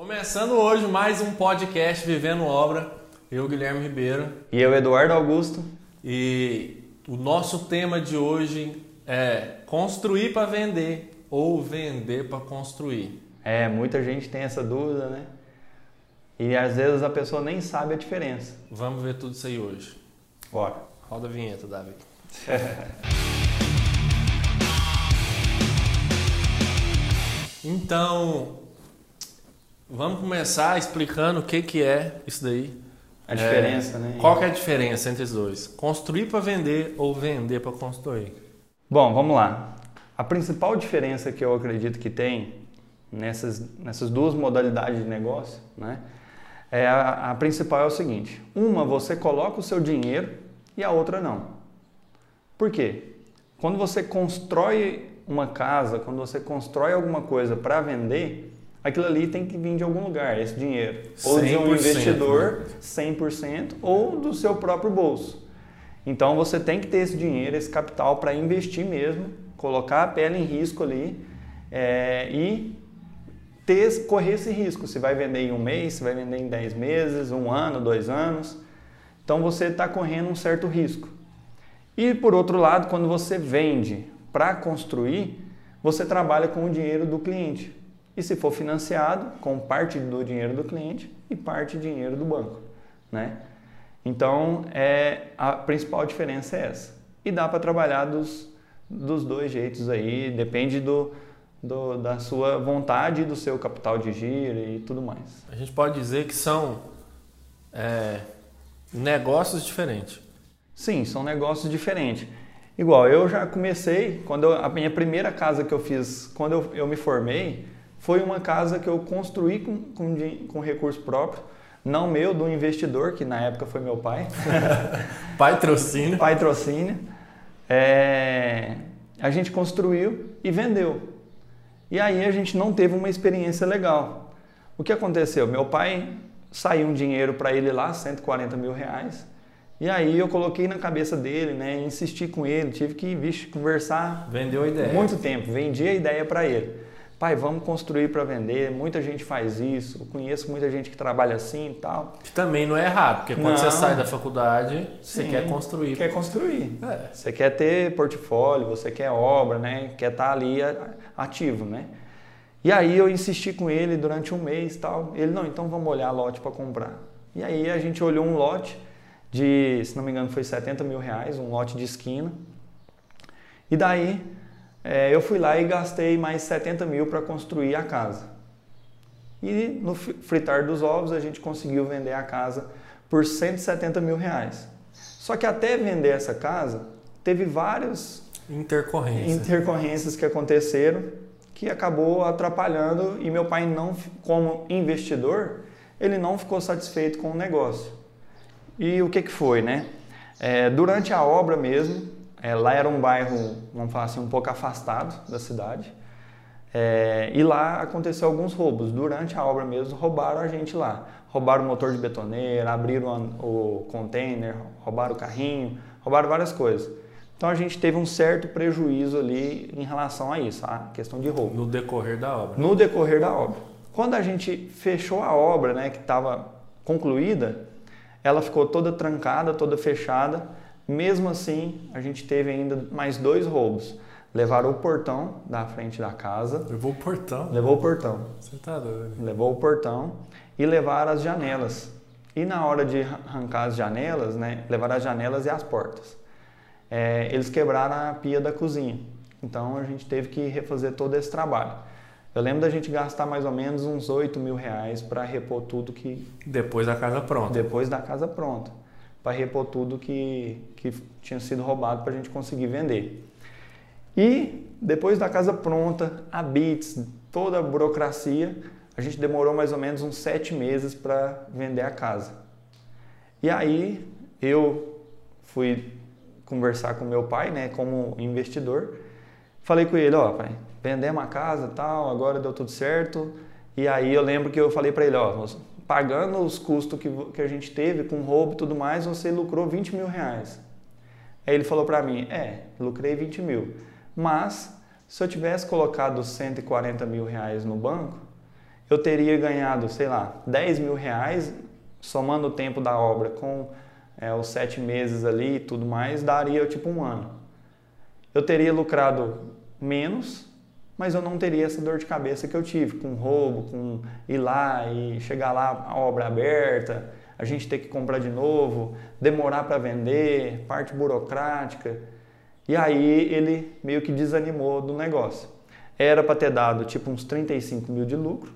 Começando hoje mais um podcast Vivendo Obra. Eu, Guilherme Ribeiro. E eu, Eduardo Augusto. E o nosso tema de hoje é construir para vender ou vender para construir. É, muita gente tem essa dúvida, né? E às vezes a pessoa nem sabe a diferença. Vamos ver tudo isso aí hoje. Bora. Roda a vinheta, Davi. então, vamos começar explicando o que, que é isso daí. A diferença, É, né? Qual que é a diferença entre os dois? Construir para vender ou vender para construir? Bom, vamos lá. A principal diferença que eu acredito que tem nessas, nessas duas modalidades de negócio, né? É a, a principal é o seguinte: uma você coloca o seu dinheiro e a outra não. Por quê? Quando você constrói uma casa, quando você constrói alguma coisa para vender, aquilo ali tem que vir de algum lugar, esse dinheiro. Ou de um 100%, investidor, 100%, ou do seu próprio bolso. Então você tem que ter esse dinheiro, esse capital para investir mesmo, colocar a pele em risco ali é, e ter, correr esse risco. Se vai vender em um mês, se vai vender em 10 meses, um ano, dois anos. Então você está correndo um certo risco. E por outro lado, quando você vende para construir, você trabalha com o dinheiro do cliente. E se for financiado, com parte do dinheiro do cliente e parte do dinheiro do banco, né? Então, é, a principal diferença é essa. E dá para trabalhar dos, dos dois jeitos aí, depende do, do, da sua vontade, do seu capital de giro e tudo mais. A gente pode dizer que são é, negócios diferentes. Sim, são negócios diferentes. Igual, eu já comecei, quando eu, a minha primeira casa que eu fiz, quando eu, eu me formei, foi uma casa que eu construí com, com, com recurso próprio, não meu, do investidor, que na época foi meu pai, Patrocínio. patrocínio. É, a gente construiu e vendeu. E aí a gente não teve uma experiência legal. O que aconteceu? Meu pai saiu um dinheiro para ele lá, 140 mil reais. E aí eu coloquei na cabeça dele, né? Insisti com ele, tive que vixe, conversar Vendeu a ideia. muito tempo. Vendi a ideia para ele. Pai, vamos construir para vender. Muita gente faz isso. Eu conheço muita gente que trabalha assim e tal. Que também não é errado, porque quando Não. você sai da faculdade, você Sim, quer construir. Quer construir. É. Você quer ter portfólio, você quer obra, né? Quer estar ali a- ativo, né? E aí eu insisti com ele durante um mês tal. Ele, não, então vamos olhar lote para comprar. E aí a gente olhou um lote de, se não me engano, foi 70 mil reais, um lote de esquina. E daí é, eu fui lá e gastei mais 70 mil para construir a casa. E no fri- fritar dos ovos a gente conseguiu vender a casa por 170 mil reais. Só que até vender essa casa, teve várias Intercorrência. intercorrências que aconteceram que acabou atrapalhando e meu pai não, como investidor, ele não ficou satisfeito com o negócio. E o que que foi, né? É, durante a obra mesmo, é, lá era um bairro, vamos falar assim, um pouco afastado da cidade. É, e lá aconteceu alguns roubos. Durante a obra mesmo, roubaram a gente lá. Roubaram o motor de betoneira, abriram o container, roubaram o carrinho, roubaram várias coisas. Então a gente teve um certo prejuízo ali em relação a isso, a questão de roubo No decorrer da obra. no decorrer da obra. Quando a gente fechou a obra, né, que estava concluída, ela ficou toda trancada, toda fechada. Mesmo assim, a gente teve ainda mais dois roubos. Levaram o portão da frente da casa, Levou o portão. levou o portão, Você tá doido. levou o portão e levaram as janelas. E na hora de arrancar as janelas, né, levaram as janelas e as portas. É, eles quebraram a pia da cozinha. Então a gente teve que refazer todo esse trabalho. Eu lembro da gente gastar mais ou menos uns 8 mil reais para repor tudo que. Depois da casa pronta. depois da casa pronta. Para repor tudo que, que tinha sido roubado para a gente conseguir vender. E depois da casa pronta, a BITS, toda a burocracia, a gente demorou mais ou menos uns sete meses para vender a casa. E aí eu fui conversar com meu pai, né, como investidor. Falei com ele, ó, pai, vendemos a casa, tal, agora deu tudo certo. E aí eu lembro que eu falei para ele, ó, pagando os custos que, que a gente teve com roubo e tudo mais, você lucrou 20 mil reais. Aí ele falou para mim, é, lucrei 20 mil, mas se eu tivesse colocado 140 mil reais no banco, eu teria ganhado, sei lá, 10 mil reais, somando o tempo da obra com é, os sete meses ali e tudo mais, daria tipo um ano. Eu teria lucrado menos, mas eu não teria essa dor de cabeça que eu tive com roubo, com ir lá e chegar lá a obra aberta, a gente ter que comprar de novo, demorar para vender, parte burocrática. E aí ele meio que desanimou do negócio. Era para ter dado tipo uns 35 mil de lucro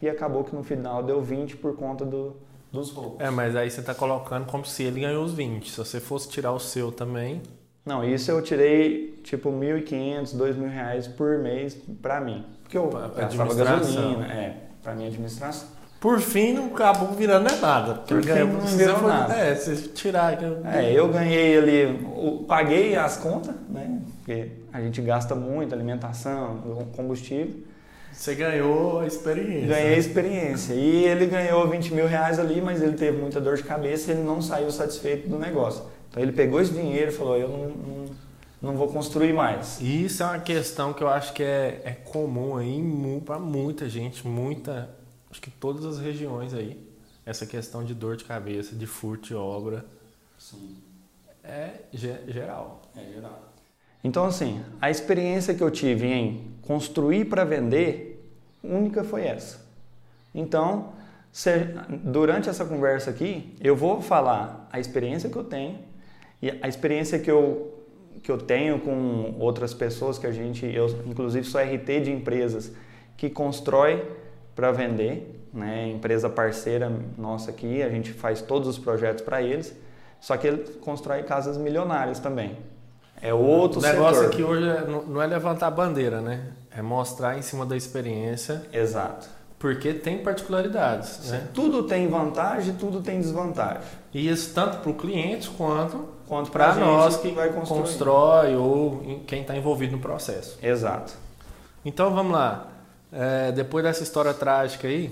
e acabou que no final deu 20 por conta do, dos roubos. É, mas aí você está colocando como se ele ganhou os 20. Se você fosse tirar o seu também. Não, isso eu tirei tipo 1.500, 2.000 reais por mês para mim. Porque eu gastava gasolina, é, para minha administração. Por fim, não acabou virando é nada. Porque Por fim, ganhou- não virou nada. É, se tirar. É, eu ganhei ali, paguei as contas, né? Porque a gente gasta muito, alimentação, combustível. Você ganhou a experiência. Ganhei experiência. E ele ganhou 20 mil reais ali, mas ele teve muita dor de cabeça e ele não saiu satisfeito do negócio. Então ele pegou esse dinheiro e falou, eu não, não, não vou construir mais. E Isso é uma questão que eu acho que é, é comum aí para muita gente, muita, acho que todas as regiões aí, essa questão de dor de cabeça, de furto de obra, Sim, é ge- geral. é geral. Então assim, a experiência que eu tive em construir para vender, única foi essa. Então, se- durante essa conversa aqui, eu vou falar a experiência que eu tenho e a experiência que eu que eu tenho com outras pessoas que a gente, eu inclusive sou RT de empresas que constrói para vender, né? Empresa parceira nossa aqui, a gente faz todos os projetos para eles, só que ele constrói casas milionárias também. É outro o negócio setor. aqui hoje é- não é levantar a bandeira, né? É mostrar em cima da experiência, Exato. porque tem particularidades, né? Tudo tem vantagem, tudo tem desvantagem. E isso tanto para o cliente quanto Quanto para pra nós que vai construir. constrói ou em- quem está envolvido no processo. Exato. Então vamos lá. É, depois dessa história trágica aí,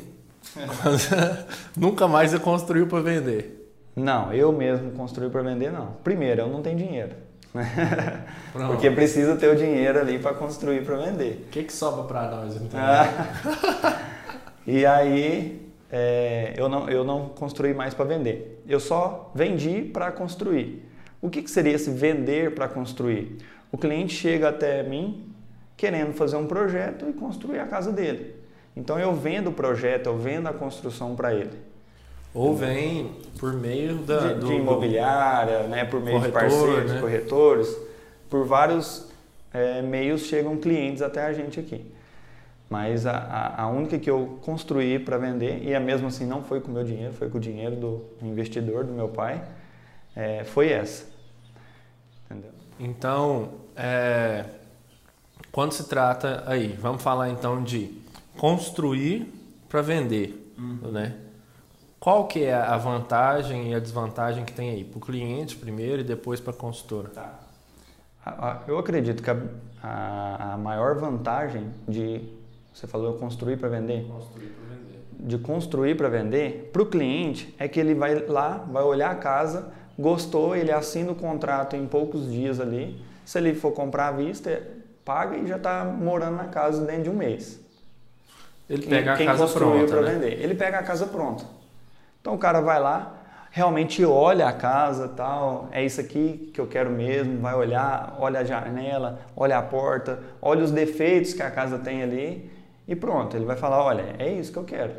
nunca mais você construiu para vender. Não, eu mesmo construir para vender não. Primeiro, eu não tenho dinheiro. Porque precisa ter o dinheiro ali para construir para vender. O que, que sobra para nós então? Ah. e aí é, eu, não, eu não construí mais para vender. Eu só vendi para construir. O que, que seria esse vender para construir? O cliente chega até mim querendo fazer um projeto e construir a casa dele. Então eu vendo o projeto, eu vendo a construção para ele. Ou vem por meio da, de, do, de imobiliária, né, por meio de corretor, parceiros, né? corretores, por vários é, meios chegam clientes até a gente aqui. Mas a, a, a única que eu construí para vender, e a mesmo assim não foi com o meu dinheiro, foi com o dinheiro do investidor, do meu pai, é, foi essa. Então, é, quando se trata aí, vamos falar então de construir para vender, Uhum. né? Qual que é a vantagem e a desvantagem que tem aí para o cliente primeiro e depois para a consultora? Tá. Eu acredito que a, a, a maior vantagem de, você falou construir para vender, Construir vender. de construir para vender, para o cliente é que ele vai lá, vai olhar a casa, gostou, ele assina o contrato em poucos dias ali. Se ele for comprar à vista, paga e já está morando na casa dentro de um mês. Ele pega a Quem casa construiu pronta, para né? vender, ele pega a casa pronta. Então o cara vai lá, realmente olha a casa, tal, é isso aqui que eu quero mesmo, vai olhar, olha a janela, olha a porta, olha os defeitos que a casa tem ali e pronto, ele vai falar, olha, é isso que eu quero.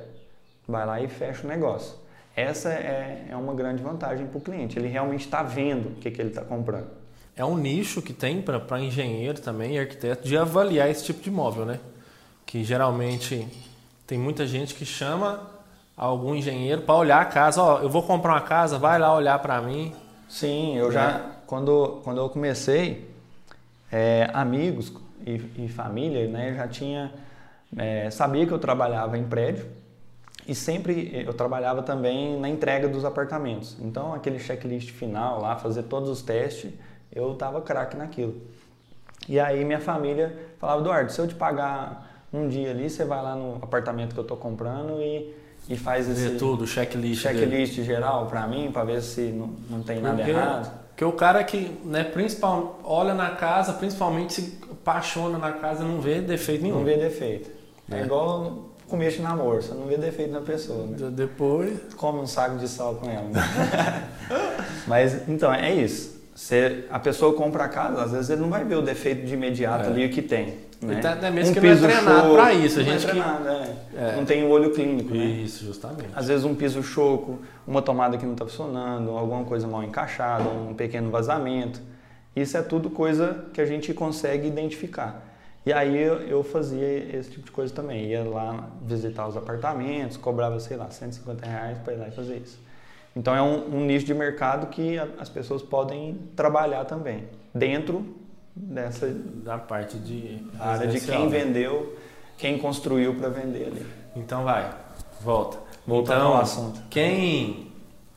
Vai lá e fecha o negócio. Essa é, é uma grande vantagem para o cliente, ele realmente está vendo o que, que ele está comprando. É um nicho que tem para engenheiro também e arquiteto de avaliar esse tipo de imóvel, né? Que geralmente tem muita gente que chama algum engenheiro para olhar a casa. Ó, eu vou comprar uma casa, vai lá olhar para mim. Sim, eu já, quando, quando eu comecei, é, amigos e, e família, né, já tinha, é, sabia que eu trabalhava em prédio e sempre eu trabalhava também na entrega dos apartamentos. Então, aquele checklist final lá, fazer todos os testes, eu tava craque naquilo. E aí minha família falava, Eduardo, se eu te pagar um dia ali, você vai lá no apartamento que eu tô comprando e, e faz esse Ver tudo, checklist. dele. checklist geral para mim, para ver se não, não tem nada Porque, errado. porque o cara que né, principal, olha na casa, principalmente se apaixona na casa, não vê defeito nenhum. Não vê defeito. É, É. igual começo de namoro, você não vê defeito na pessoa, né? Depois. Come um saco de sal com ela. Né? Mas então é isso. Você, a pessoa compra a casa, às vezes ele não vai ver o defeito de imediato é. ali o que tem. Né? Até tá, mesmo um que não é treinado para isso. A gente não é treinado, que... é. É. Não tem o olho clínico. Né? Isso, justamente. Às vezes um piso choco, uma tomada que não está funcionando, alguma coisa mal encaixada, um pequeno vazamento. Isso é tudo coisa que a gente consegue identificar. E aí eu fazia esse tipo de coisa também. Ia lá visitar os apartamentos, cobrava, sei lá, 150 reais para ir lá e fazer isso. Então é um, um nicho de mercado que as pessoas podem trabalhar também, dentro dessa da parte de área de quem né? vendeu, quem construiu para vender ali. Então vai, volta. Voltando então, ao assunto. Quem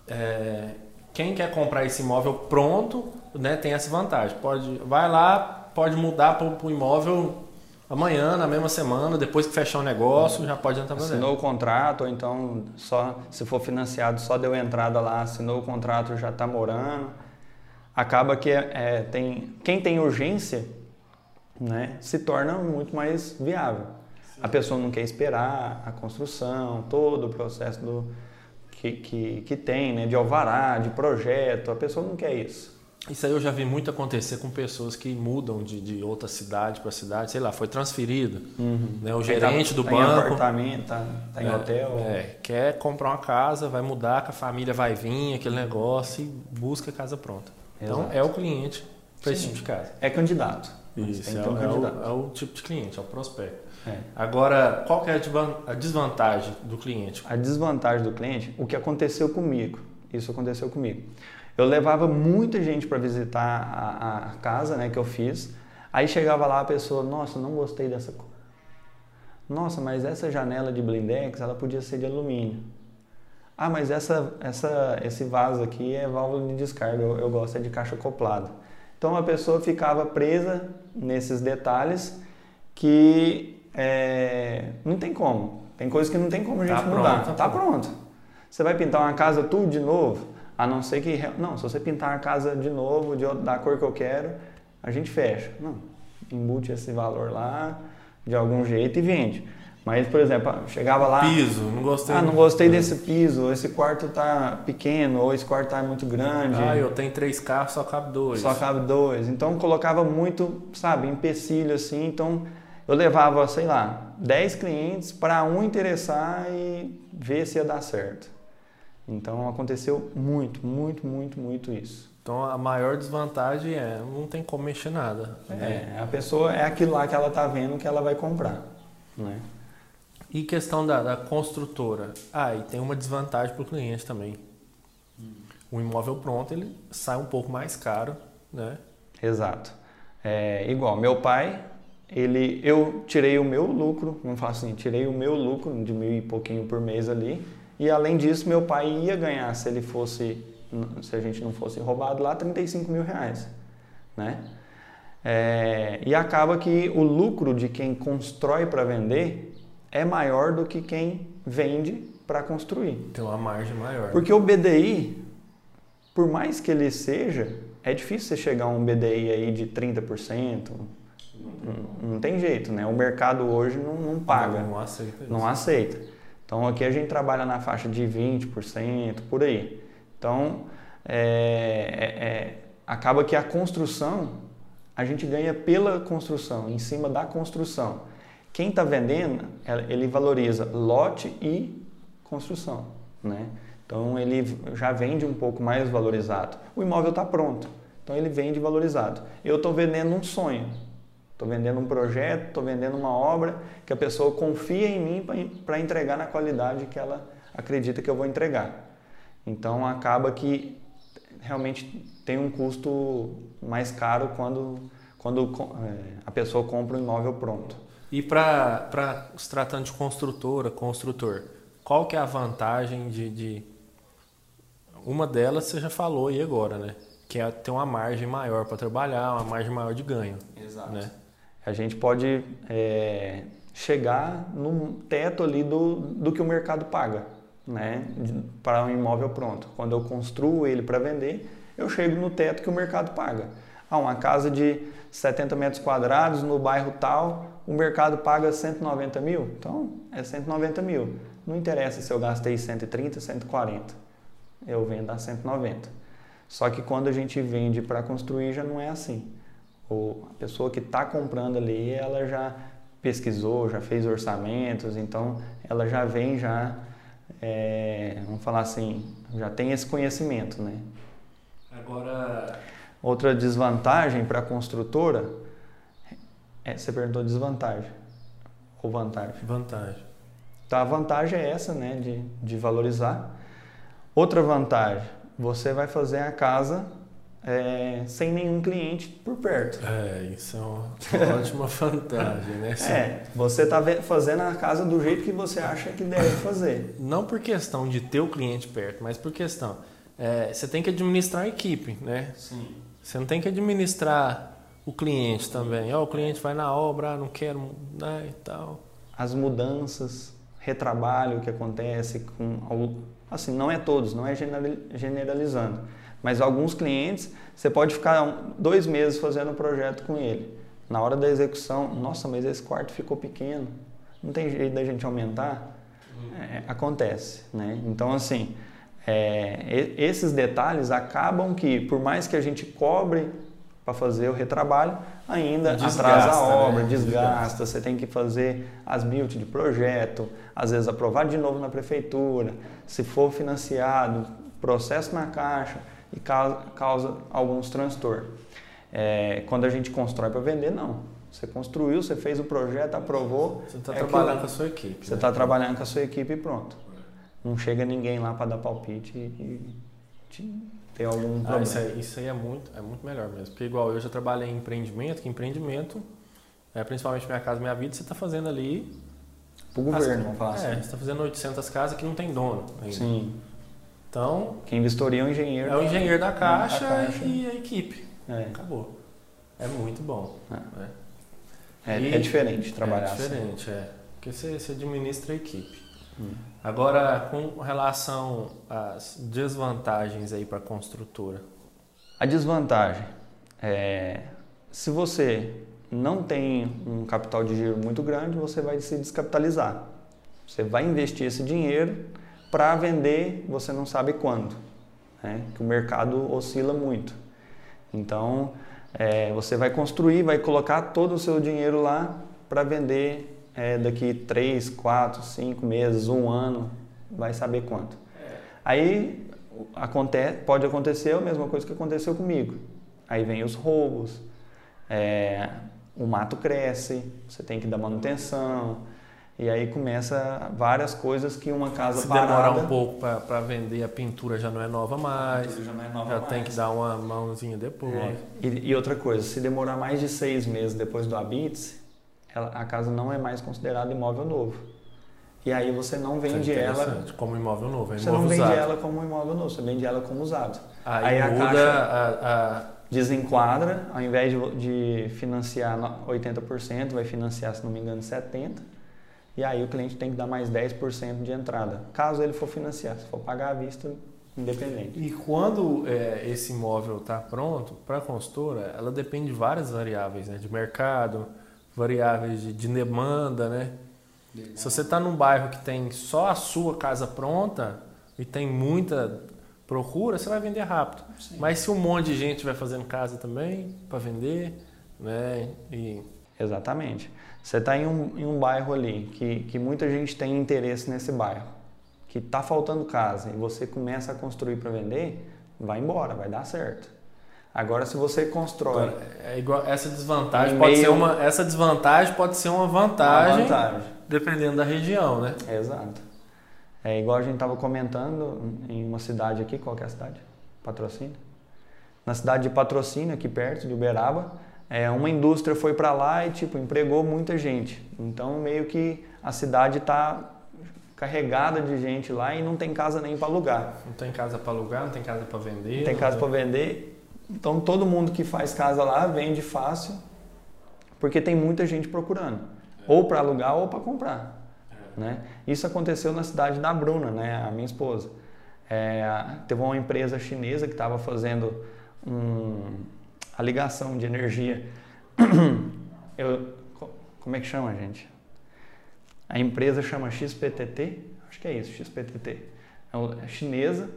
é, quem quer comprar esse imóvel pronto, né, tem essa vantagem. Pode vai lá, pode mudar para o imóvel amanhã, na mesma semana, depois que fechar o negócio, já pode entrar Assinou dentro. o contrato, ou então só se for financiado, só deu entrada lá, assinou o contrato, já está morando acaba que é, tem, quem tem urgência né, se torna muito mais viável. Sim. A pessoa não quer esperar a construção, todo o processo do, que, que, que tem, né, de alvará, de projeto, a pessoa não quer isso. Isso aí eu já vi muito acontecer com pessoas que mudam de, de outra cidade para cidade, sei lá, foi transferido. Uhum. Né, o gerente tá, do tá banco. Em apartamento, tá, tá em é, hotel. É, quer comprar uma casa, vai mudar, que a família vai vir, aquele negócio e busca a casa pronta. Então Exato. é o cliente para esse tipo de casa. É candidato. Isso, é, um é. O, é, o, tipo de cliente, é o prospecto. É. Agora, qual é a desvantagem do cliente? A desvantagem do cliente, o que aconteceu comigo. Isso aconteceu comigo. Eu levava muita gente para visitar a, a, casa né, que eu fiz. Aí chegava lá a pessoa, nossa, não gostei dessa cor. Nossa, mas essa janela de blindex, ela podia ser de alumínio. Ah, mas essa, essa, esse vaso aqui é válvula de descarga, eu, eu gosto é de caixa acoplada. Então a pessoa ficava presa nesses detalhes que é, não tem como. Tem coisas que não tem como a gente tá mudar. Pronto, tá pronto. Você vai pintar uma casa tudo de novo, a não ser que. Não, se você pintar a casa de novo, de, da cor que eu quero, a gente fecha. Não, embute esse valor lá de algum jeito e vende. Mas, por exemplo, chegava lá. Piso, não gostei. Ah, não gostei desse piso, esse quarto tá pequeno, ou esse quarto tá muito grande. Ah, eu tenho três carros, só cabe dois. Só cabe dois. Então colocava muito, sabe, empecilho assim. Então eu levava, sei lá, dez clientes para um interessar e ver se ia dar certo. Então aconteceu muito, muito, muito, muito isso. Então a maior desvantagem é não tem como mexer nada. É, né? a pessoa é aquilo lá que ela tá vendo que ela vai comprar, né? E questão da, da construtora. Ah, e tem uma desvantagem para o cliente também. Hum. O imóvel pronto, ele sai um pouco mais caro, né? Exato. É, igual, meu pai, ele, eu tirei o meu lucro, vamos falar assim, tirei o meu lucro de mil e pouquinho por mês ali, e além disso, meu pai ia ganhar, se ele fosse, se a gente não fosse roubado lá, 35 mil reais, né? É, e acaba que o lucro de quem constrói para vender é maior do que quem vende para construir. Tem uma margem maior. Porque o BDI, por mais que ele seja, é difícil você chegar a um BDI aí de 30%. Não, não tem jeito, né? O mercado hoje não, não paga. Não, não aceita isso. Não aceita. Então aqui a gente trabalha na faixa de 20%, por aí. Então é, é, é, acaba que a construção, a gente ganha pela construção, em cima da construção. Quem está vendendo, ele valoriza lote e construção, né? Então ele já vende um pouco mais valorizado. O imóvel está pronto, então ele vende valorizado. Eu estou vendendo um sonho, estou vendendo um projeto, estou vendendo uma obra que a pessoa confia em mim para entregar na qualidade que ela acredita que eu vou entregar. Então acaba que realmente tem um custo mais caro quando, quando é, a pessoa compra um imóvel pronto. E para os tratando de construtora, construtor, qual que é a vantagem de, de, Uma delas você já falou aí agora, né? Que é ter uma margem maior para trabalhar, uma margem maior de ganho. Exato. Né? A gente pode é, chegar no teto ali do, do que o mercado paga, né? Para um imóvel pronto. Quando eu construo ele para vender, eu chego no teto que o mercado paga. Ah, uma casa de 70 metros quadrados no bairro tal, o mercado paga 190 mil, então é 190 mil. Não interessa se eu gastei 130, 140, eu vendo a 190. Só que quando a gente vende para construir já não é assim. O, a pessoa que está comprando ali, ela já pesquisou, já fez orçamentos, então ela já vem já, é, vamos falar assim, já tem esse conhecimento, né? Agora... Outra desvantagem para a construtora, é, você perguntou desvantagem ou vantagem? Vantagem. Então a vantagem é essa, né, de, de valorizar. Outra vantagem, você vai fazer a casa é, sem nenhum cliente por perto. É, isso é uma ótima vantagem, né? Sim. É, você está fazendo a casa do jeito que você acha que deve fazer. Não por questão de ter o cliente perto, mas por questão, é, você tem que administrar a equipe, né? Sim. Você não tem que administrar o cliente também. Oh, o cliente vai na obra, ah, não quero, né, e tal. As mudanças, retrabalho que acontece com, assim, não é todos, não é generalizando mas alguns clientes, você pode ficar dois meses fazendo um projeto com ele. Na hora da execução, nossa, mas esse quarto ficou pequeno, não tem jeito da gente aumentar? É, acontece, né? Então, assim, é, esses detalhes acabam que, por mais que a gente cobre para fazer o retrabalho, ainda desgasta, atrasa a obra, né? desgasta, desgasta, você tem que fazer as build de projeto, às vezes aprovar de novo na prefeitura, se for financiado, processo na caixa e causa, alguns transtornos. É, quando a gente constrói para vender, não. Você construiu, você fez o projeto, aprovou. Você está é trabalhando com a sua equipe. Você está né? trabalhando com a sua equipe e pronto. Não chega ninguém lá para dar palpite e, e ter algum ah, problema. Isso aí, isso aí, é, muito, é muito melhor mesmo. Porque igual eu já trabalhei em empreendimento, que empreendimento, é, principalmente Minha Casa Minha Vida, você está fazendo ali... Para o governo, vamos falar é, assim. Você está fazendo 800 casas que não tem dono ainda. Sim. Então. Quem vistoria é o engenheiro. É o engenheiro da caixa, caixa. e a equipe. É. Acabou. É muito bom. É, é, é diferente trabalhar É diferente, assim. é. Porque você, você administra a equipe. Hum. Agora, com relação às desvantagens aí para a construtora. A desvantagem é se você não tem um capital de giro muito grande, você vai se descapitalizar. Você vai investir esse dinheiro para vender você não sabe quando, né? que o mercado oscila muito. Então, é, você vai construir, vai colocar todo o seu dinheiro lá para vender é, daqui 3, 4, 5 meses, um ano, vai saber quanto. Aí acontece, pode acontecer a mesma coisa que aconteceu comigo. Aí vem os roubos, é, o mato cresce, você tem que dar manutenção, e aí começa várias coisas que uma casa Se parada... demorar um pouco para vender, a pintura já não é nova mais. já não é nova já mais. tem que dar uma mãozinha depois. É. E, e, outra coisa, se demorar mais de seis meses depois do habite, a casa não é mais considerada imóvel novo. E aí você não vende é ela como imóvel novo, é Você não vende usado. ela como imóvel novo, você vende ela como usado. Aí, aí muda a caixa a, a... desenquadra, ao invés de, de financiar 80%, vai financiar, se não me engano, 70% e aí o cliente tem que dar mais 10% de entrada, caso ele for financiar, se for pagar à vista, independente. E quando é, esse imóvel está pronto, para a consultora, ela depende de várias variáveis, né? de mercado, variáveis de, de demanda, né? Legal. Se você está num bairro que tem só a sua casa pronta e tem muita procura, você vai vender rápido. Sim. Mas se um monte de gente vai fazendo casa também para vender, né? E... Exatamente. Você está em um, em um bairro ali que, que muita gente tem interesse nesse bairro, que está faltando casa e você começa a construir para vender, vai embora, vai dar certo. Agora, se você constrói. Agora, é igual, essa desvantagem pode meio... ser uma. Essa desvantagem pode ser uma vantagem, uma vantagem. Dependendo da região, né? exato. É igual a gente estava comentando em uma cidade aqui, qual é a cidade? Patrocínio. Na cidade de Patrocínio, aqui perto de Uberaba, é, uma indústria foi para lá e tipo empregou muita gente. Então meio que a cidade está carregada de gente lá e não tem casa nem para alugar. Não tem casa para alugar, não tem casa para vender. Não tem casa para vender. Então todo mundo que faz casa lá vende fácil, porque tem muita gente procurando, é. ou para alugar ou para comprar. É. Né? Isso aconteceu na cidade da Bruna, né, a minha esposa. É, teve uma empresa chinesa que estava fazendo um a ligação de energia eu, como é que chama, gente? A empresa chama XPTT, acho que é isso, XPTT. É, é chinesa,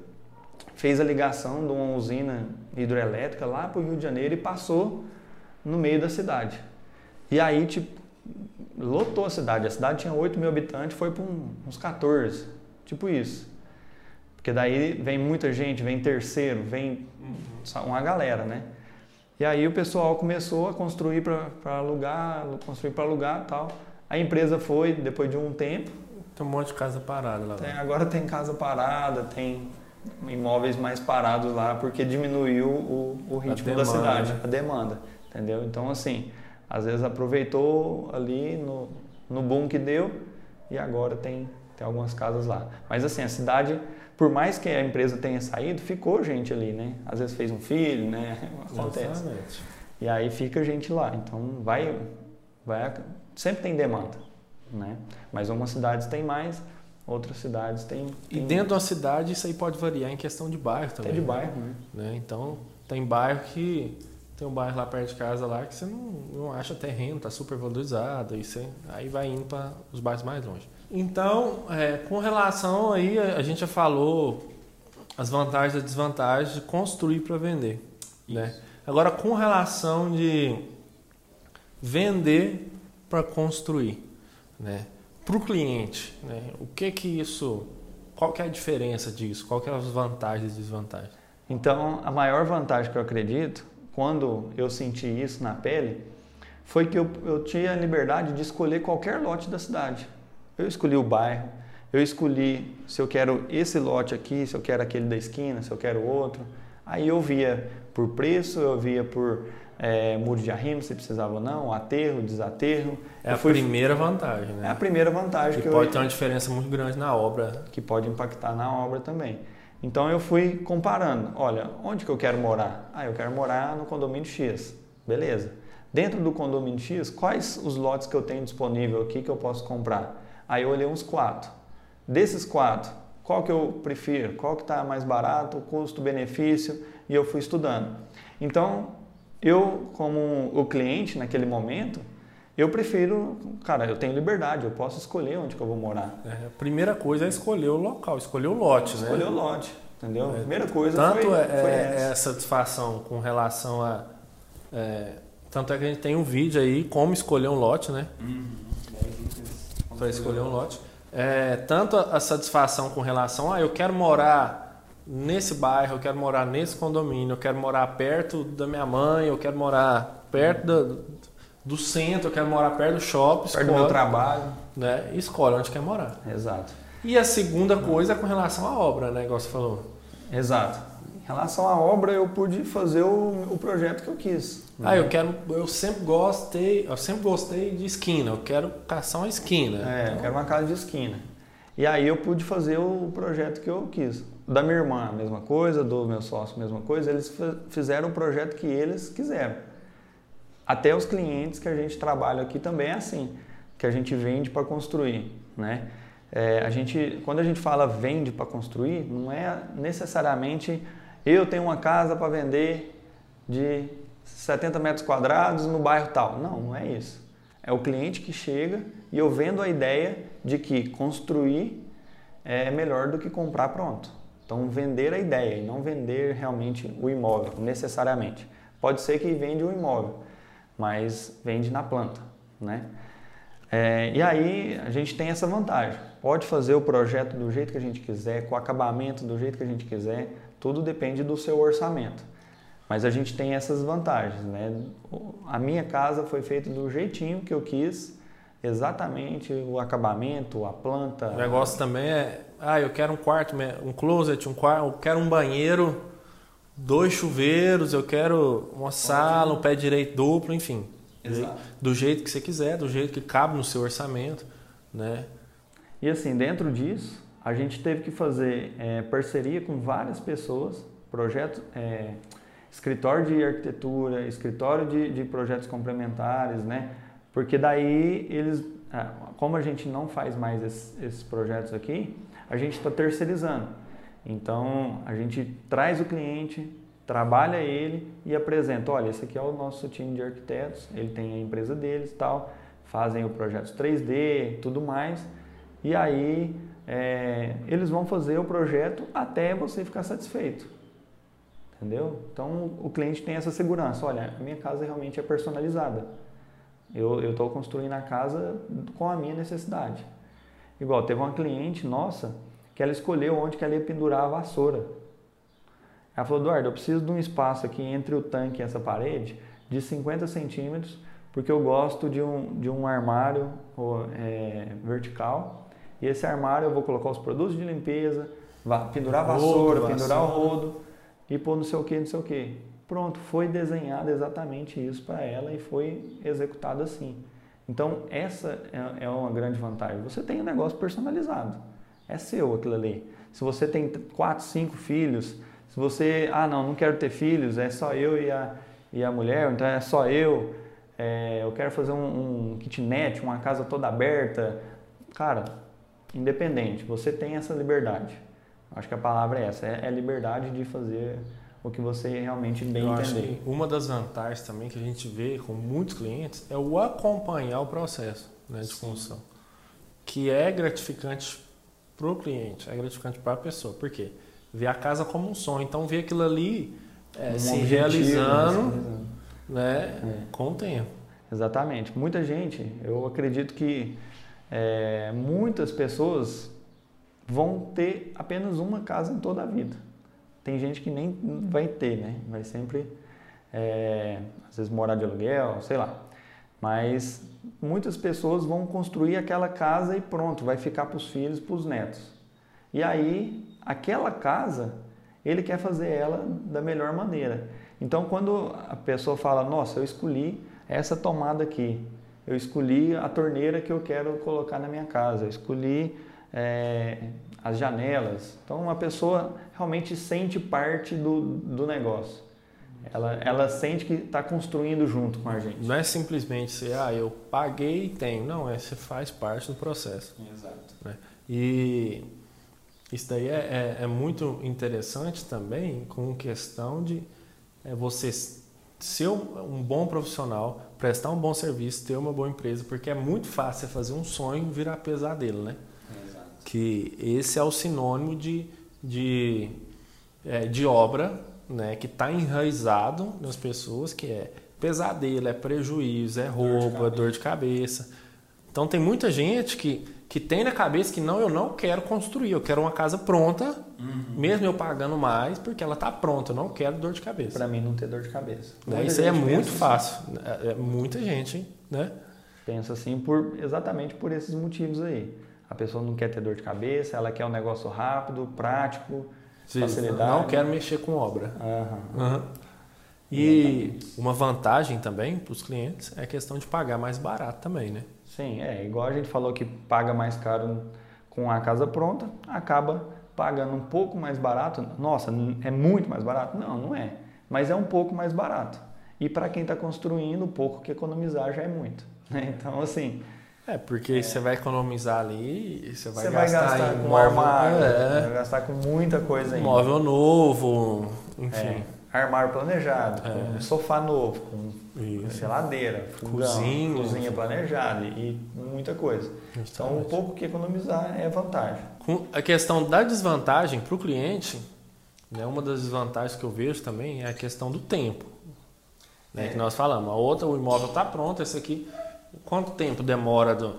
fez a ligação de uma usina hidroelétrica lá para o Rio de Janeiro e passou no meio da cidade. E aí, tipo, lotou a cidade. A cidade tinha 8 mil habitantes, foi para uns 14, tipo isso. Porque daí vem muita gente, vem terceiro, vem uma galera, né? E aí o pessoal começou a construir para alugar, construir para alugar tal. A empresa foi, depois de um tempo. Tem um monte de casa parada lá. Tem, agora tem casa parada, tem imóveis mais parados lá, porque diminuiu o, o ritmo demanda, da cidade, né? a demanda. Entendeu? Então, assim, às vezes aproveitou ali no, no boom que deu e agora tem, tem algumas casas lá. Mas assim, a cidade, por mais que a empresa tenha saído, ficou gente ali, né? Às vezes fez um filho, né? Acontece. Exatamente. E aí fica gente lá. Então vai, vai sempre tem demanda, né? Mas algumas cidades têm mais, outras cidades têm. E dentro da cidade isso aí pode variar em questão de bairro também. Tem de bairro, né? né? Então tem bairro que tem um bairro lá perto de casa lá que você não, não acha terreno, tá super valorizado, e você, aí vai indo para os bairros mais longe. Então, é, com relação aí, a, gente já falou as vantagens e desvantagens de construir para vender. Né? Agora, com relação de vender para construir, né? para o cliente, né? o que que isso, qual que é a diferença disso, qual que é as vantagens e desvantagens? Então, a maior vantagem que eu acredito quando eu senti isso na pele, foi que eu, eu tinha a liberdade de escolher qualquer lote da cidade. Eu escolhi o bairro, eu escolhi se eu quero esse lote aqui, se eu quero aquele da esquina, se eu quero outro. Aí eu via por preço, eu via por é, muro de arrimo, se precisava ou não, aterro, desaterro. É eu a fui... primeira vantagem, né? É a primeira vantagem. Que, que pode eu... ter uma diferença muito grande na obra. Que pode impactar na obra também. Então eu fui comparando, olha, onde que eu quero morar? Ah, eu quero morar no condomínio X. Beleza. Dentro do condomínio X, quais os lotes que eu tenho disponível aqui que eu posso comprar? Aí eu olhei uns quatro. Desses quatro, qual que eu prefiro? Qual que está mais barato, custo-benefício? E eu fui estudando. Então, eu como o cliente naquele momento, eu prefiro, cara, eu tenho liberdade, eu posso escolher onde que eu vou morar. É, a primeira coisa é escolher o local, escolher o lote, né? Escolher o lote, entendeu? É, primeira coisa tanto foi, é, foi é essa. satisfação com relação a é, tanto é que a gente tem um vídeo aí como escolher um lote, né? Uhum. Para escolher um lote. É, tanto a, a satisfação com relação a ah, eu quero morar nesse bairro, eu quero morar nesse condomínio, eu quero morar perto da minha mãe, eu quero morar perto da, do centro, eu quero morar perto do shopping. Perto escolhe, do meu trabalho. Né? E escolhe onde quer morar. Exato. E a segunda coisa é com relação à obra, né? Igual você falou. Exato. Em relação à obra, eu pude fazer o, o projeto que eu quis. Né? Ah, eu quero. Eu sempre gostei. Eu sempre gostei de esquina. Eu quero caçar uma esquina. É, então... eu quero uma casa de esquina. E aí eu pude fazer o projeto que eu quis. Da minha irmã, a mesma coisa, do meu sócio, a mesma coisa. Eles fizeram o projeto que eles quiseram. Até os clientes que a gente trabalha aqui também é assim, que a gente vende para construir, né? É, a gente, quando a gente fala vende para construir, não é necessariamente eu tenho uma casa para vender de 70 metros quadrados no bairro tal. Não, não é isso. É o cliente que chega e eu vendo a ideia de que construir é melhor do que comprar pronto. Então, vender a ideia e não vender realmente o imóvel, necessariamente. Pode ser que vende o imóvel, mas vende na planta, né? É, e aí a gente tem essa vantagem. Pode fazer o projeto do jeito que a gente quiser, com acabamento do jeito que a gente quiser, tudo depende do seu orçamento. Mas a gente tem essas vantagens, né? A minha casa foi feita do jeitinho que eu quis, exatamente o acabamento, a planta. O negócio também é, ah, eu quero um quarto, um closet, um quarto, eu quero um banheiro dois chuveiros, eu quero uma sala, um pé direito duplo, enfim. Exato. Do jeito que você quiser, do jeito que cabe no seu orçamento, né? E assim, dentro disso, a gente teve que fazer é, parceria com várias pessoas, projetos, é, escritório de arquitetura, escritório de, de projetos complementares, né? Porque daí eles, é, como a gente não faz mais esses, esses projetos aqui, a gente está terceirizando. Então a gente traz o cliente, trabalha ele e apresenta, olha, esse aqui é o nosso time de arquitetos, ele tem a empresa deles tal, fazem o projeto 3D, tudo mais, e aí é, eles vão fazer o projeto até você ficar satisfeito. Entendeu? Então o cliente tem essa segurança, olha, a minha casa realmente é personalizada. Eu estou construindo a casa com a minha necessidade. Igual, teve uma cliente nossa que ela escolheu onde que ela ia pendurar a vassoura. Ela falou, Eduardo, eu preciso de um espaço aqui entre o tanque e essa parede de 50 centímetros, porque eu gosto de um, de um armário é, vertical. E esse armário eu vou colocar os produtos de limpeza, pendurar a vassoura, rodo, pendurar vassoura. o rodo e pôr não sei o que, não sei o que. Pronto, foi desenhado exatamente isso para ela e foi executado assim. Então, essa é, é uma grande vantagem. Você tem um negócio personalizado. É seu aquilo ali. Se você tem quatro, cinco filhos, se você, ah, não, não quero ter filhos, é só eu e a, e a mulher, então é só eu, é, eu quero fazer um, um kitnet, uma casa toda aberta. Cara, independente, você tem essa liberdade. Acho que a palavra é essa, é, é liberdade de fazer o que você realmente bem Eu entender. uma das vantagens também que a gente vê com muitos clientes é o acompanhar o processo né, de construção, que é gratificante para o cliente, é gratificante para a pessoa. Por quê? Ver a casa como um sonho, então ver aquilo ali é, um se realizando né, é. com o tempo. Exatamente. Muita gente, eu acredito que é, muitas pessoas vão ter apenas uma casa em toda a vida. Tem gente que nem vai ter, né? Vai sempre, é, às vezes, morar de aluguel, sei lá. Mas muitas pessoas vão construir aquela casa e pronto, vai ficar para os filhos, para os netos. E aí, aquela casa, ele quer fazer ela da melhor maneira. Então, quando a pessoa fala, nossa, eu escolhi essa tomada aqui, eu escolhi a torneira que eu quero colocar na minha casa, eu escolhi é, as janelas. Então, uma pessoa realmente sente parte do, do negócio. Ela, ela sente que está construindo junto com a gente. Não é simplesmente ser, ah, eu paguei e tenho. Não, é você faz parte do processo. Exato. Né? E isso daí é, é, é, muito interessante também com questão de é, você ser um bom profissional, prestar um bom serviço, ter uma boa empresa, porque é muito fácil fazer um sonho virar pesadelo, né? Que esse é o sinônimo de, de, é, de obra né, que está enraizado nas pessoas, que é pesadelo, é prejuízo, é roubo, é dor de cabeça. Então tem muita gente que, que tem na cabeça que não, eu não quero construir, eu quero uma casa pronta, uhum. mesmo eu pagando mais, porque ela está pronta, eu não quero dor de cabeça. Para mim não ter dor de cabeça. Né? Isso aí é muito assim. fácil. É, é, muita gente, né? Pensa assim por, exatamente por esses motivos aí. A pessoa não quer ter dor de cabeça, ela quer um negócio rápido, prático, Sim, facilidade. Não quero mexer com obra. Uhum. Uhum. E uma vantagem também para os clientes é a questão de pagar mais barato também, né? Sim, é igual a gente falou que paga mais caro com a casa pronta, acaba pagando um pouco mais barato. Nossa, é muito mais barato? Não, não é. Mas é um pouco mais barato. E para quem está construindo, o pouco que economizar já é muito. Né? Então, assim, é, porque é. você vai economizar ali, você vai você gastar, vai gastar com móvel, armário, é. vai gastar com muita coisa ainda. Móvel novo, enfim. É. Armário planejado, com é. sofá novo, com Isso. geladeira, fogão, cozinha, cozinha planejada e muita coisa. Justamente. Então, um pouco que economizar é vantagem. Com a questão da desvantagem para o cliente, né, uma das desvantagens que eu vejo também é a questão do tempo. Né, que é. nós falamos, a outra, o imóvel está pronto, esse aqui Quanto tempo demora do,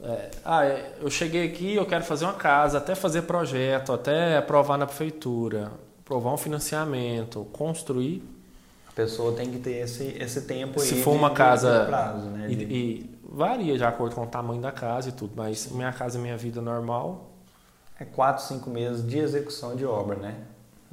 é, ah, é, eu cheguei aqui, eu quero fazer uma casa, até fazer projeto, até aprovar na prefeitura, aprovar um financiamento, construir. A pessoa tem que ter esse, esse tempo Se for uma de, casa. De prazo, né? e, e, varia de acordo com o tamanho da casa e tudo, mas minha casa, minha vida normal. É 4, 5 meses de execução de obra, né?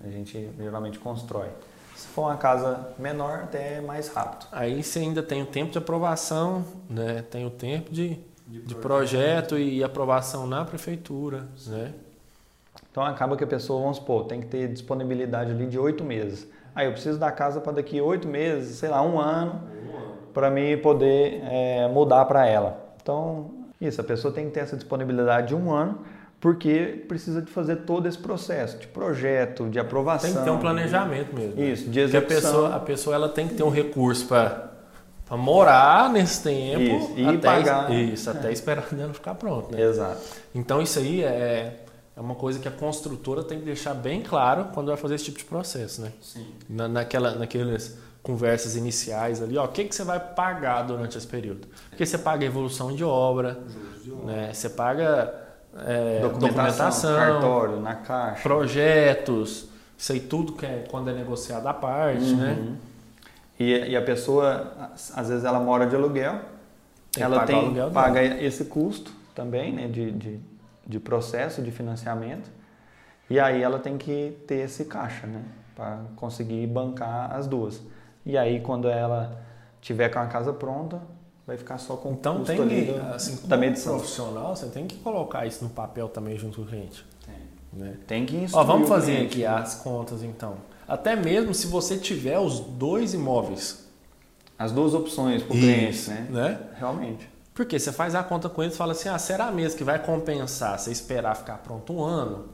A gente geralmente constrói. Se for uma casa menor, até é mais rápido. Aí você ainda tem o tempo de aprovação, né? tem o tempo de, de, de projeto. e aprovação na prefeitura. Né? Então acaba que a pessoa, vamos supor, tem que ter disponibilidade ali de oito meses. Aí eu preciso da casa para daqui oito meses, sei lá, um ano, para mim poder é, mudar para ela. Então, isso, a pessoa tem que ter essa disponibilidade de um ano porque precisa de fazer todo esse processo de projeto, de aprovação. Tem que ter um planejamento mesmo. Isso, de Porque a execução. pessoa, a pessoa ela tem que ter um recurso para morar nesse tempo Isso, e até, pagar. Isso, até esperar o ano ficar pronto. Né? Exato. Então isso aí é, é uma coisa que a construtora tem que deixar bem claro quando vai fazer esse tipo de processo. Né? Sim. Na, naquela, naquelas conversas iniciais ali, ó, o que, que você vai pagar durante esse período? Porque você paga evolução de obra, né? você paga é, documentação, cartório, na caixa. projetos, aí tudo que é quando é negociado à parte, né? Uhum. E, e a pessoa, às vezes ela mora de aluguel, Tem que ela tem, aluguel paga esse custo também, né, de, de, de processo de financiamento, e aí ela tem que ter esse caixa, né, para conseguir bancar as duas. E aí quando ela tiver com a casa pronta, vai ficar só com o Então custo tem ali que, do- assim, da medição. profissional, você tem que colocar isso no papel também junto com o cliente. Né? Tem que Ó, instruir vamos o fazer cliente, aqui né? as contas então. Até mesmo se você tiver os dois imóveis. as duas opções para o cliente, né? né? Realmente. Porque você faz a conta com eles e fala assim: ah, será mesmo que vai compensar você esperar ficar pronto um ano?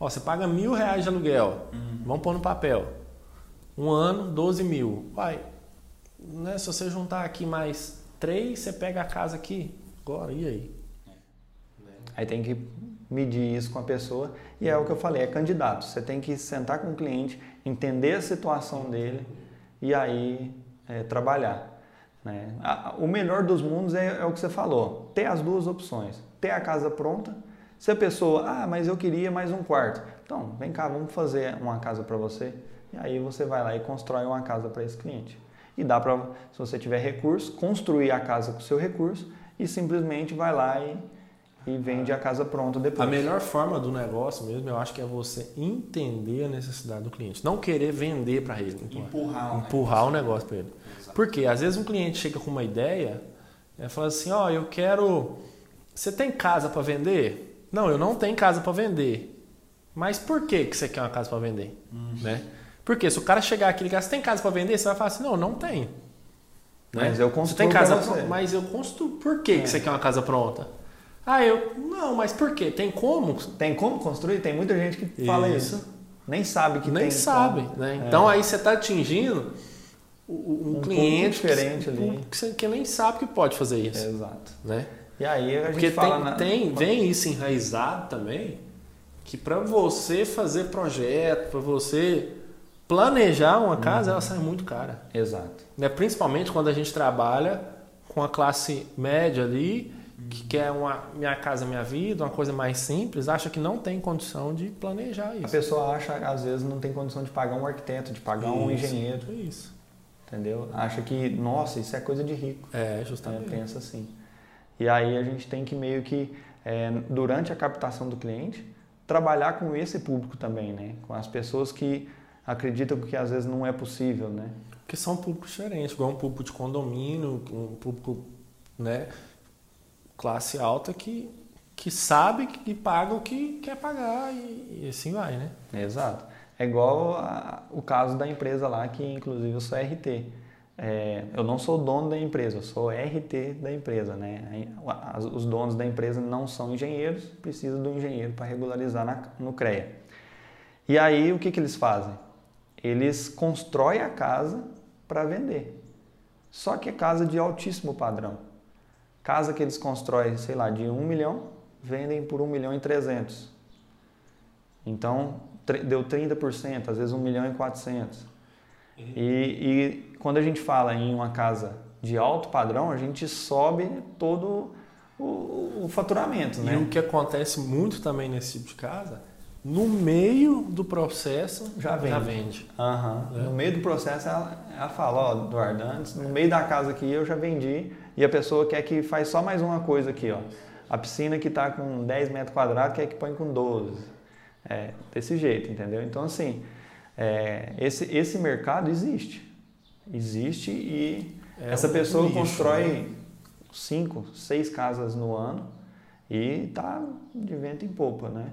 Ó, você paga mil reais de aluguel. Vamos pôr no papel. Um ano, 12 mil. Vai. Né, se você juntar aqui mais três, você pega a casa aqui. Agora, e aí? Aí tem que medir isso com a pessoa e é o que eu falei, é candidato. Você tem que sentar com o cliente, entender a situação dele e aí é, trabalhar. Né? O melhor dos mundos é, é o que você falou, ter as duas opções, ter a casa pronta. Se a pessoa, ah, mas eu queria mais um quarto, então vem cá, vamos fazer uma casa para você. E aí você vai lá e constrói uma casa para esse cliente. E dá para, se você tiver recurso, construir a casa com o seu recurso e simplesmente vai lá e, e vende a casa pronta depois. A melhor forma do negócio mesmo, eu acho que é você entender a necessidade do cliente. Não querer vender para ele. Empurrar o Empurrar o negócio para ele. Porque às vezes um cliente chega com uma ideia e fala assim: Ó, eu quero. Você tem casa para vender? Não, eu não tenho casa para vender. Mas por que, que você quer uma casa para vender? Né? Porque se o cara chegar aqui e ligar, você tem casa para vender? Você vai falar assim: não, não tenho. Né? Mas eu Você construo tem casa pra você. Mas eu construo. Por que, que você quer uma casa pronta? Ah, eu. Não, mas por quê? Tem como? Tem como construir? Tem muita gente que fala Isso. isso. Nem sabe que Nem tem sabe, como. né? É. Então aí você está atingindo um, Um cliente diferente que, ali. que, você- que nem sabe que pode fazer isso, Exato. né? E aí a gente Porque fala tem, na... tem- vem isso enraizado também, que para você fazer projeto, para você planejar uma casa, ela sai muito cara. Exato. Né? Principalmente quando a gente trabalha com a classe média ali, que quer uma minha casa, minha vida, uma coisa mais simples, acha que não tem condição de planejar A isso. pessoa acha, às vezes, não tem condição de pagar um arquiteto, de pagar um Isso, engenheiro, Isso. entendeu? Acha que, nossa, isso é coisa de rico. É, justamente. Pensa assim. E aí a gente tem que meio que, é, durante a captação do cliente, trabalhar com esse público também, né? Com as pessoas que acreditam que às vezes não é possível, né? Porque são públicos diferentes, igual um público de condomínio, um público, né, classe alta que, que sabe que paga o que quer pagar e, e assim vai, né? Exato. É igual a- o caso da empresa lá, que inclusive eu sou RT. É, eu não sou dono da empresa, eu sou RT da empresa, né? Os donos da empresa não são engenheiros, precisa do engenheiro para regularizar na- no CREA. E aí o que, que eles fazem? Eles constroem a casa para vender. Só que é casa de altíssimo padrão. Casa que eles constroem, sei lá, de 1 milhão, vendem por 1 milhão e 300. Então, deu 30%, às vezes 1 milhão e 400. E, e quando a gente fala em uma casa de alto padrão, a gente sobe todo o, o faturamento, E né? o que acontece muito também nesse tipo de casa, no meio do processo Já vende. Já vende. Aham. É. No meio do processo, ela, ela fala, ó, Eduardo, antes, no meio da casa aqui eu já vendi e a pessoa quer que faz só mais uma coisa aqui, ó. A piscina que está com 10 metros quadrados quer que põe com 12. É, desse jeito, entendeu? Então, assim, é, esse, esse mercado existe. Existe e É essa um pessoa nicho, constrói né? cinco, seis casas no ano e tá de vento em popa, né?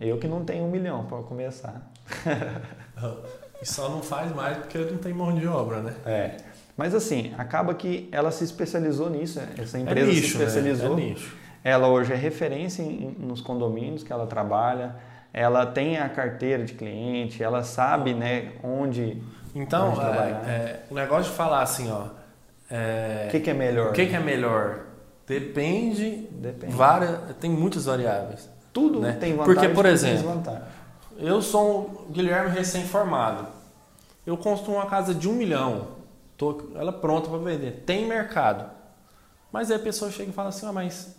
Eu que não tenho um milhão para começar. E só não faz mais porque não tem mão de obra, né? É. Mas assim, acaba que ela se especializou nisso, essa empresa é nicho, se especializou. Né? É nicho. Ela hoje é referência em, nos condomínios que ela trabalha, ela tem a carteira de cliente, ela sabe né, onde. Então, onde é, é, o negócio de falar assim, ó. É, o que, que, é melhor? O que, que, é melhor? Depende. Depende. Várias, tem muitas variáveis. Tudo né? tem vantagem. Porque, por exemplo, eu sou um Guilherme recém-formado. Eu construo uma casa de um milhão. Tô ela pronta para vender. Tem mercado. Mas aí a pessoa chega e fala assim: ah, mas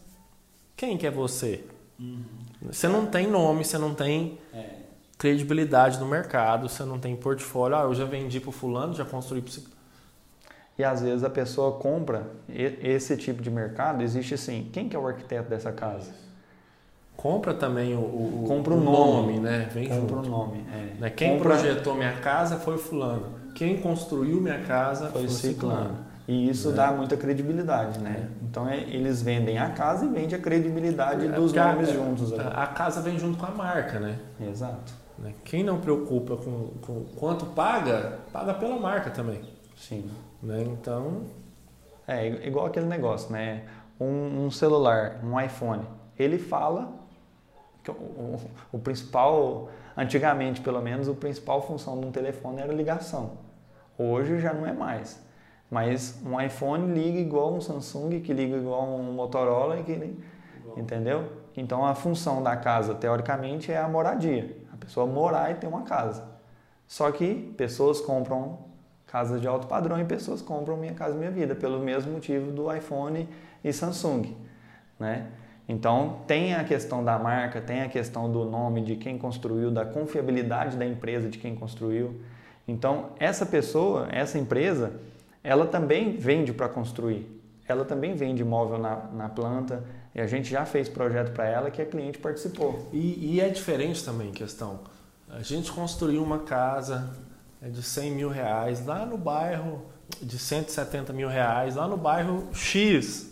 quem que é você? Uhum. Você não tem nome, você não tem é. credibilidade no mercado, você não tem portfólio. Ah, eu já vendi para fulano, já construí para e às vezes a pessoa compra esse tipo de mercado, existe assim, quem que é o arquiteto dessa casa? Compra também o, o, compra o nome, nome, né? Vem compra junto. o nome. É. Né? Quem compra... projetou minha casa foi fulano. Quem construiu minha casa foi, foi ciclano. E isso é. dá muita credibilidade, né? É. Então é, eles vendem a casa e vendem a credibilidade é, dos nomes a, juntos. A, a, casa vem junto com a marca, né? Exato. Né? Quem não preocupa com, com quanto paga, paga pela marca também. Sim. Né? Então. É igual aquele negócio, né? Um, um celular, um iPhone, ele fala o, o, o, principal, antigamente pelo menos, a principal função de um telefone era ligação. Hoje já não é mais. Mas um iPhone liga igual um Samsung, que liga igual um Motorola, que, entendeu? Então a função da casa, teoricamente, é a moradia. A pessoa morar e ter uma casa. Só que pessoas compram casas de alto padrão e pessoas compram Minha Casa Minha Vida, pelo mesmo motivo do iPhone e Samsung, né? Então, tem a questão da marca, tem a questão do nome de quem construiu, da confiabilidade da empresa de quem construiu. Então, essa pessoa, essa empresa, ela também vende para construir. Ela também vende imóvel na, na planta. E a gente já fez projeto para ela que a cliente participou. E, e é diferente também questão. A gente construiu uma casa, é de 100 mil reais lá no bairro, de 170 mil reais lá no bairro X,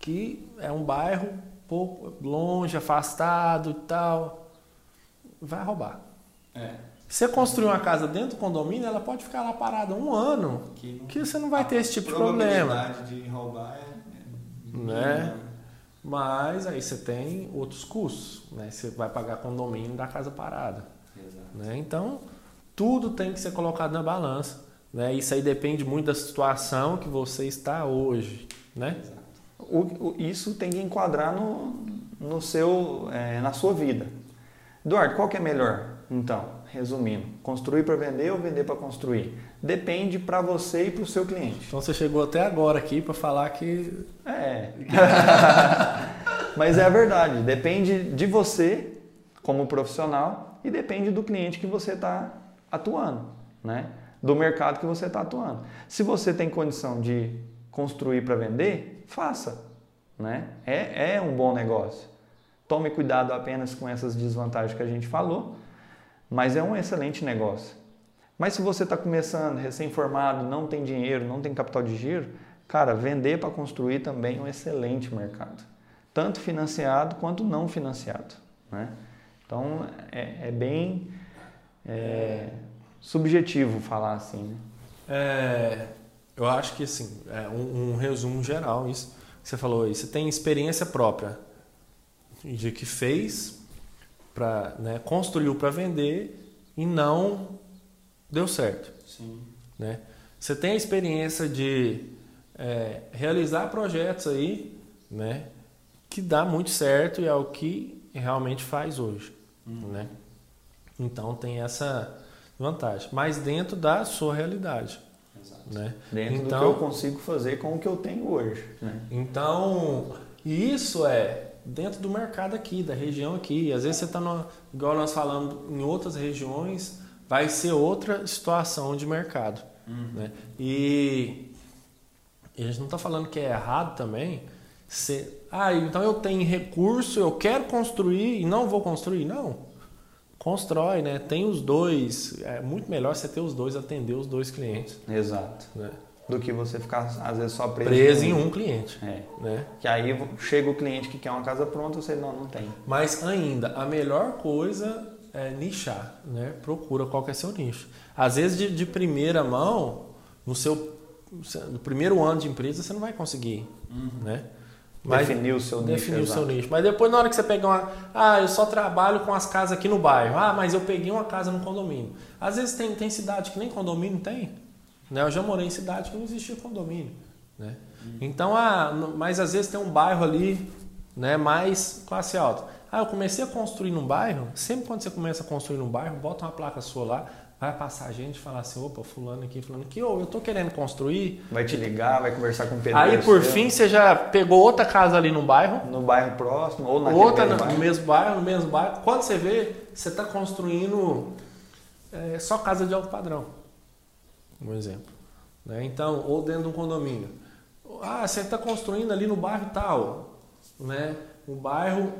que é um bairro pouco longe, afastado e tal, vai roubar. É. Você construir uma casa dentro do condomínio, ela pode ficar lá parada um ano, que, que você não vai ter esse tipo de problema. A probabilidade de roubar é, né? Mas aí você tem outros custos, né? Você vai pagar condomínio da casa parada. Exato. Né? Então, tudo tem que ser colocado na balança. Né? Isso aí depende muito da situação que você está hoje. Né? O, o, isso tem que enquadrar no, no seu, é, na sua vida. Eduardo, qual que é melhor? Então, resumindo, construir para vender ou vender para construir? Depende para você e para o seu cliente. Então você chegou até agora aqui para falar que. É. Mas é a verdade. Depende de você como profissional e depende do cliente que você está atuando, né? do mercado que você está atuando. Se você tem condição de construir para vender, faça. Né? É, é um bom negócio. Tome cuidado apenas com essas desvantagens que a gente falou, mas é um excelente negócio. Mas se você está começando, recém-formado, não tem dinheiro, não tem capital de giro, cara, vender para construir também é um excelente mercado. Tanto financiado quanto não financiado. Né? Então é, é bem é, subjetivo falar assim. Né? É, eu acho que assim, é um, um, resumo geral isso que você falou aí. Você tem experiência própria de que fez para né, construiu para vender e não deu certo. Sim. Né? Você tem a experiência de é, realizar projetos aí, né, que dá muito certo e é o que realmente faz hoje, uhum. né? Então tem essa vantagem, mas dentro da sua realidade. Exato. Né? Dentro então, do que eu consigo fazer com o que eu tenho hoje. Né? Então, isso é dentro do mercado aqui, da região aqui. Às vezes você está, igual nós falamos, em outras regiões, vai ser outra situação de mercado. Uhum. Né? E, e a gente não está falando que é errado também. Ah, então eu tenho recurso, eu quero construir e não vou construir. Não constrói, né? Tem os dois. É muito melhor você ter os dois, atender os dois clientes. Exato. Né? Do que você ficar, às vezes, só preso, preso em um cliente. É. Né? Que aí chega o cliente que quer uma casa pronta, você não, não tem. Mas ainda, a melhor coisa é nichar, né? Procura qual que é seu nicho. Às vezes, de, de primeira mão, no seu no primeiro ano de empresa, você não vai conseguir, uhum. né? Mas definir o seu nicho. Definir o seu nicho. Mas depois, na hora que você pegar uma. Ah, eu só trabalho com as casas aqui no bairro. Ah, mas eu peguei uma casa no condomínio. Às vezes tem, tem cidade que nem condomínio tem. Né? Eu já morei em cidade que não existia condomínio. Né? Então, ah, mas às vezes tem um bairro ali né, mais classe alta. Ah, eu comecei a construir num bairro. Sempre quando você começa a construir num bairro, bota uma placa sua lá. Vai passar gente e falar assim: opa, fulano aqui, fulano aqui, ô, eu tô querendo construir. Vai te ligar, vai conversar com o pedreiro. Aí por seu, fim você já pegou outra casa ali no bairro. No bairro próximo, ou naquele Outra mesmo no bairro. mesmo bairro, no mesmo bairro. Quando você vê, você está construindo é, só casa de alto padrão. Um exemplo. Né? Então, ou dentro de um condomínio. Ah, você está construindo ali no bairro tal. Né? O bairro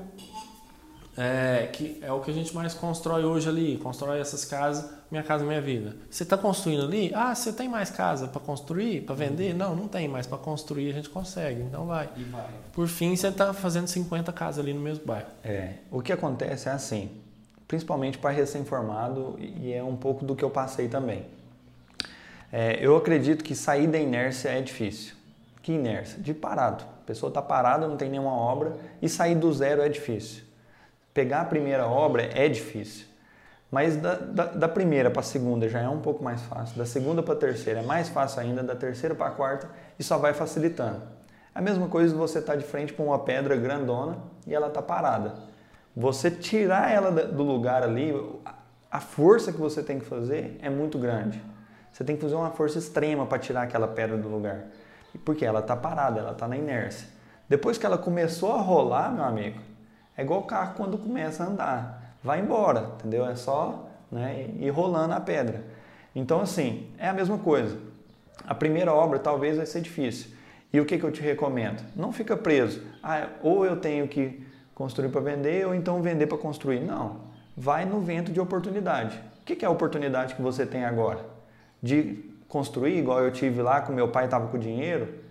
é, que é o que a gente mais constrói hoje ali. Constrói essas casas, Minha Casa Minha Vida. Você está construindo ali? Ah, você tem mais casa para construir, para vender? Não, não tem mais para construir, a gente consegue. Então vai. E vai. Por fim, você está fazendo 50 casas ali no mesmo bairro. É, o que acontece é assim, principalmente para recém-formado, e é um pouco do que eu passei também. É, eu acredito que sair da inércia é difícil. Que inércia? De parado. A pessoa está parada, não tem nenhuma obra, e sair do zero é difícil. Pegar a primeira obra é difícil. Mas da, da, da primeira para a segunda já é um pouco mais fácil, da segunda para a terceira é mais fácil ainda, da terceira para a quarta e só vai facilitando. A mesma coisa você estar de frente para uma pedra grandona e ela está parada. Você tirar ela do lugar ali, a força que você tem que fazer é muito grande. Você tem que fazer uma força extrema para tirar aquela pedra do lugar. Porque ela está parada, ela está na inércia. Depois que ela começou a rolar, meu amigo, é igual o carro quando começa a andar. Vai embora, entendeu? É só né, ir rolando a pedra. Então, assim, é a mesma coisa. A primeira obra talvez vai ser difícil. E o que, que eu te recomendo? Não fica preso. Ah, ou eu tenho que construir para vender, ou então vender para construir. Não. Vai no vento de oportunidade. O que, que é a oportunidade que você tem agora? De construir, igual eu tive lá, o meu pai estava com dinheiro.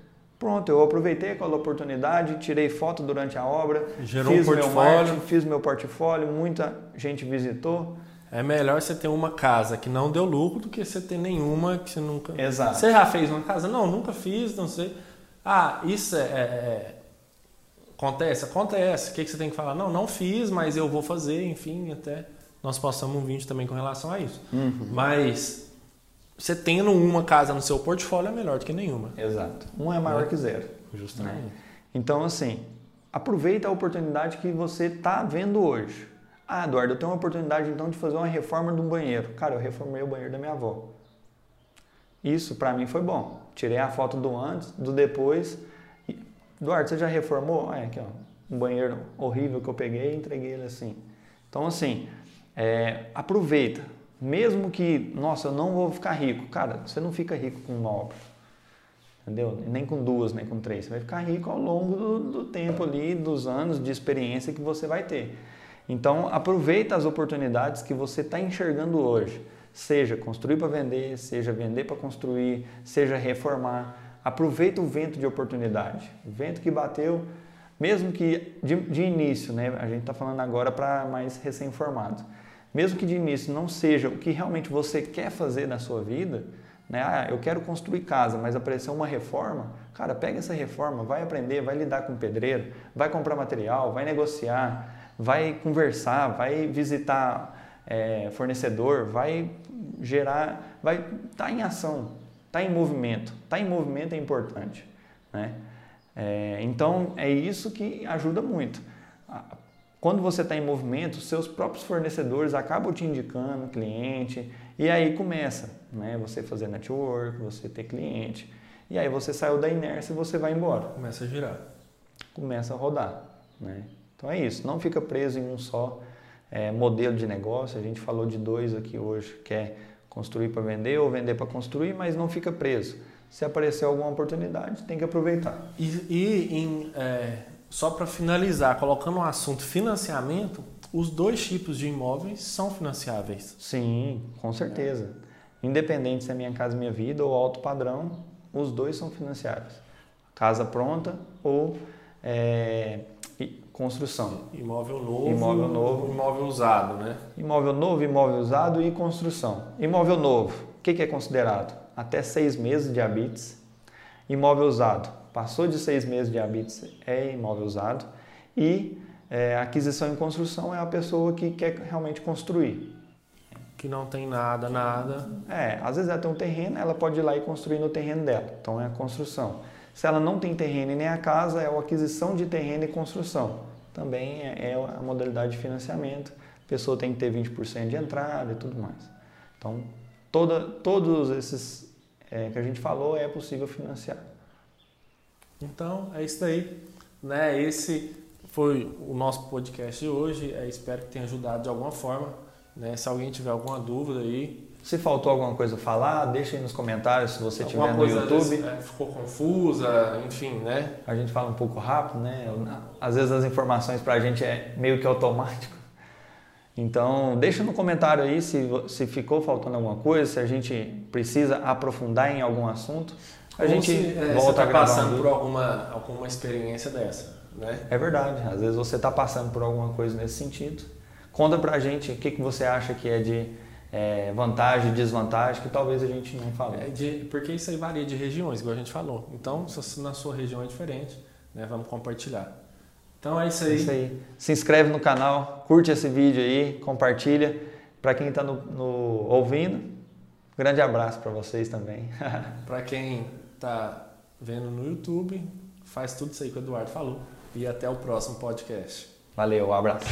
Pronto, eu aproveitei aquela oportunidade, tirei foto durante a obra, Gerou um fiz meu portfólio. marketing, fiz meu portfólio, muita gente visitou. É melhor você ter uma casa que não deu lucro do que você ter nenhuma que você nunca. Exato. Você já fez uma casa? Não, nunca fiz, não sei. Ah, isso é. é- é- Acontece? Acontece. O que, que você tem que falar? Não, não fiz, mas eu vou fazer, enfim, até nós passamos um vídeo também com relação a isso. Uhum. Mas você tendo uma casa no seu portfólio é melhor do que nenhuma. Exato. Um é maior Né? que zero. Justamente. Então, assim, aproveita a oportunidade que você está vendo hoje. Ah, Eduardo, eu tenho uma oportunidade então de fazer uma reforma de um banheiro. Cara, eu reformei o banheiro da minha avó. Isso para mim foi bom. Tirei a foto do antes, do depois. Eduardo, você já reformou? Ah, é aqui, ó, um banheiro horrível que eu peguei e entreguei ele assim. Então, assim, é, aproveita. Mesmo que, nossa, eu não vou ficar rico. Cara, você não fica rico com uma obra. Entendeu? Nem com duas, nem com três. Você vai ficar rico ao longo do, do tempo ali, dos anos de experiência que você vai ter. Então, aproveita as oportunidades que você está enxergando hoje. Seja construir para vender, seja vender para construir, seja reformar. Aproveita o vento de oportunidade. O vento que bateu, mesmo que de, de início, né? A gente está falando agora para mais recém-formados. Mesmo que de início não seja o que realmente você quer fazer na sua vida, né? Ah, eu quero construir casa, mas apareceu uma reforma. Cara, pega essa reforma, vai aprender, vai lidar com pedreiro, vai comprar material, vai negociar, vai conversar, vai visitar é, fornecedor, vai gerar, vai estar tá em ação, tá em movimento. Tá em movimento é importante, né? É, então é isso que ajuda muito. Quando você está em movimento, seus próprios fornecedores acabam te indicando cliente e aí começa, né? Você fazer network, você ter cliente e aí você saiu da inércia e você vai embora Começa a girar. começa a rodar. Né? Então é isso, não fica preso em um só é, modelo de negócio. A gente falou de dois aqui hoje, que é construir para vender ou vender para construir, mas não fica preso. Se aparecer alguma oportunidade, tem que aproveitar. E, e em, é, só para finalizar, colocando o assunto financiamento, os dois tipos de imóveis são financiáveis. Sim, com certeza. Independente se é Minha Casa Minha Vida ou alto padrão, os dois são financiáveis. Casa pronta ou é, construção. Imóvel novo, Imóvel novo. imóvel usado, né? Imóvel novo, imóvel usado e construção. Imóvel novo, o que, que é considerado? Até seis meses de habites. Imóvel usado, Passou de seis meses de habites é imóvel usado. E é, aquisição em construção é a pessoa que quer realmente construir. Que não tem nada, nada. É, às vezes ela tem um terreno, ela pode ir lá e construir no terreno dela. Então é a construção. Se ela não tem terreno e nem a casa, é a aquisição de terreno e construção. Também é, é a modalidade de financiamento. A pessoa tem que ter 20% de entrada e tudo mais. Então, toda, todos esses é, que a gente falou é possível financiar. Então, é isso aí. Né? Esse foi o nosso podcast de hoje. É, espero que tenha ajudado de alguma forma. Né? Se alguém tiver alguma dúvida aí. Se faltou alguma coisa a falar, deixa aí nos comentários se você tiver no YouTube. Vezes, é, ficou confusa, enfim, né? A gente fala um pouco rápido, né? Às vezes as informações para a gente é meio que automático. Então, deixa no comentário aí se, se ficou faltando alguma coisa, se a gente precisa aprofundar em algum assunto. A gente se, é, volta tá a gravar passando por alguma, alguma experiência dessa, né? É verdade. Às vezes você está passando por alguma coisa nesse sentido. Conta pra gente o que, que você acha que é de é, vantagem desvantagem que talvez a gente não fale. É de, porque isso aí varia de regiões, igual a gente falou. Então, se na sua região é diferente, né, vamos compartilhar. Então é isso aí. É isso aí. Se inscreve no canal, curte esse vídeo aí, compartilha. Para quem está no, no, ouvindo, um grande abraço para vocês também. para quem está vendo no YouTube, faz tudo isso aí que o Eduardo falou. E até o próximo podcast. Valeu, um abraço.